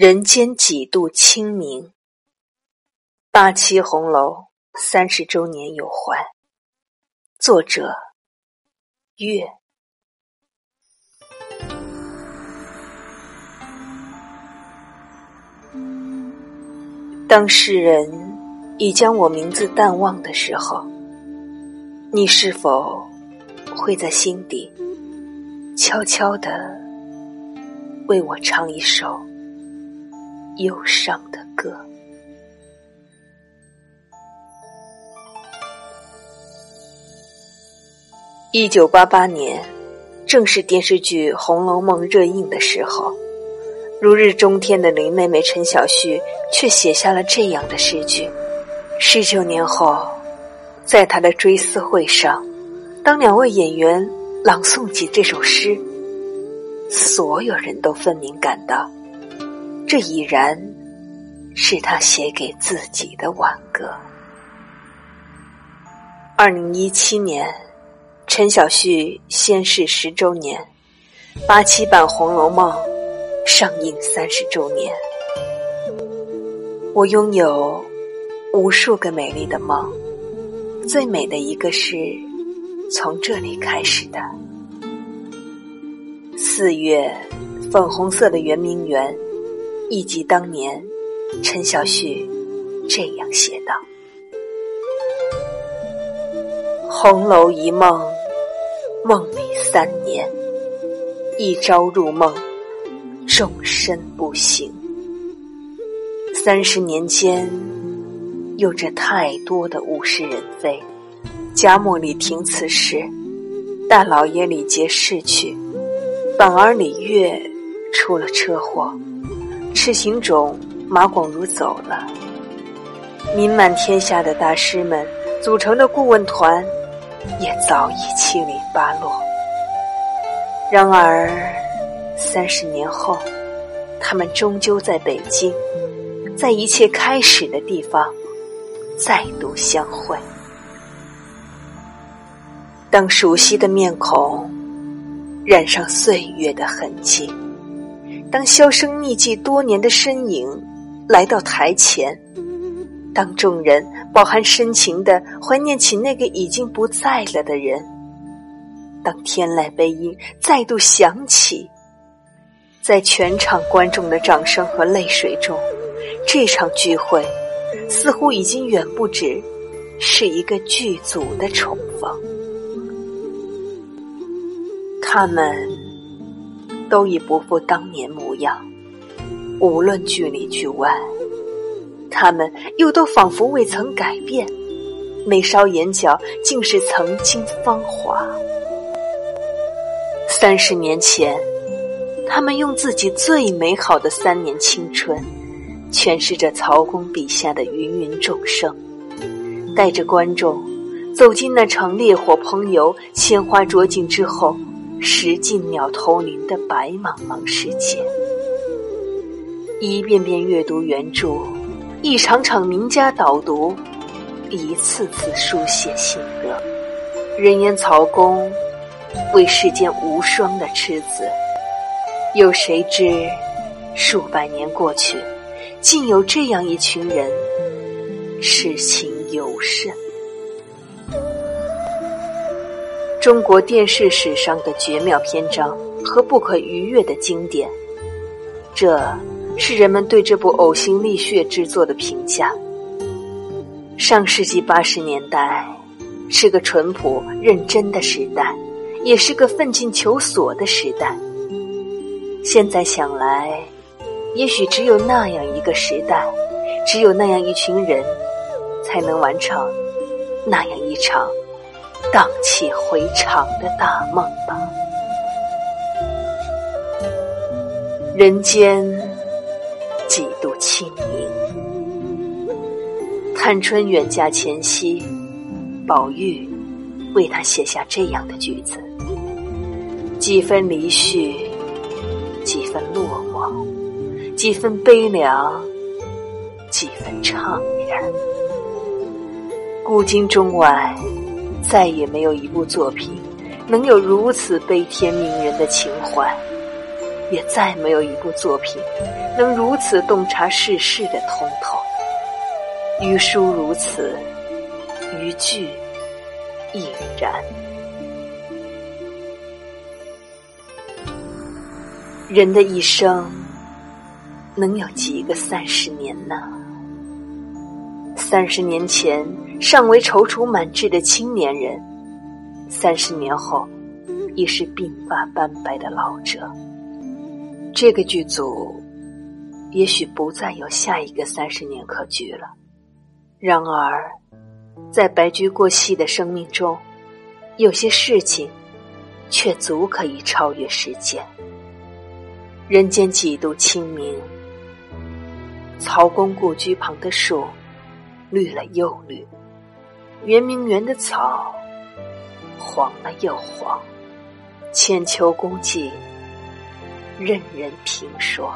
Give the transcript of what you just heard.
人间几度清明，八七红楼三十周年有欢。作者：月。当世人已将我名字淡忘的时候，你是否会在心底悄悄的为我唱一首？忧伤的歌。一九八八年，正是电视剧《红楼梦》热映的时候，如日中天的林妹妹陈小旭却写下了这样的诗句。十九年后，在她的追思会上，当两位演员朗诵起这首诗，所有人都分明感到。这已然是他写给自己的挽歌。二零一七年，陈小旭仙逝十周年，八七版《红楼梦》上映三十周年。我拥有无数个美丽的梦，最美的一个是从这里开始的。四月，粉红色的圆明园。忆及当年，陈小旭这样写道：“红楼一梦，梦里三年，一朝入梦，终身不醒。三十年间，有着太多的物是人非。贾母里听此事，大老爷李杰逝去，反而李月出了车祸。”赤行种马广如走了，名满天下的大师们组成的顾问团也早已七零八落。然而，三十年后，他们终究在北京，在一切开始的地方再度相会。当熟悉的面孔染上岁月的痕迹。当销声匿迹多年的身影来到台前，当众人饱含深情的怀念起那个已经不在了的人，当天籁悲音再度响起，在全场观众的掌声和泪水中，这场聚会似乎已经远不止是一个剧组的重逢，他们。都已不复当年模样，无论剧里剧外，他们又都仿佛未曾改变，眉梢眼角竟是曾经芳华。三十年前，他们用自己最美好的三年青春，诠释着曹公笔下的芸芸众生，带着观众走进那场烈火烹油、鲜花着锦之后。石进鸟投林的白茫茫世界，一遍遍阅读原著，一场场名家导读，一次次书写心得。人言曹公为世间无双的痴子，有谁知数百年过去，竟有这样一群人痴情尤甚。中国电视史上的绝妙篇章和不可逾越的经典，这是人们对这部呕心沥血之作的评价。上世纪八十年代是个淳朴认真的时代，也是个奋进求索的时代。现在想来，也许只有那样一个时代，只有那样一群人，才能完成那样一场。荡气回肠的大梦吧。人间几度清明？探春远嫁前夕，宝玉为她写下这样的句子：几分离绪，几分落寞，几分悲凉，几分怅然。古今中外。再也没有一部作品能有如此悲天悯人的情怀。也再没有一部作品能如此洞察世事的通透。于书如此，于剧亦然。人的一生能有几个三十年呢？三十年前尚为踌躇满志的青年人，三十年后已是鬓发斑白的老者。这个剧组也许不再有下一个三十年可居了。然而，在白驹过隙的生命中，有些事情却足可以超越时间。人间几度清明，曹公故居旁的树绿了又绿，圆明园的草黄了又黄。千秋功绩，任人评说。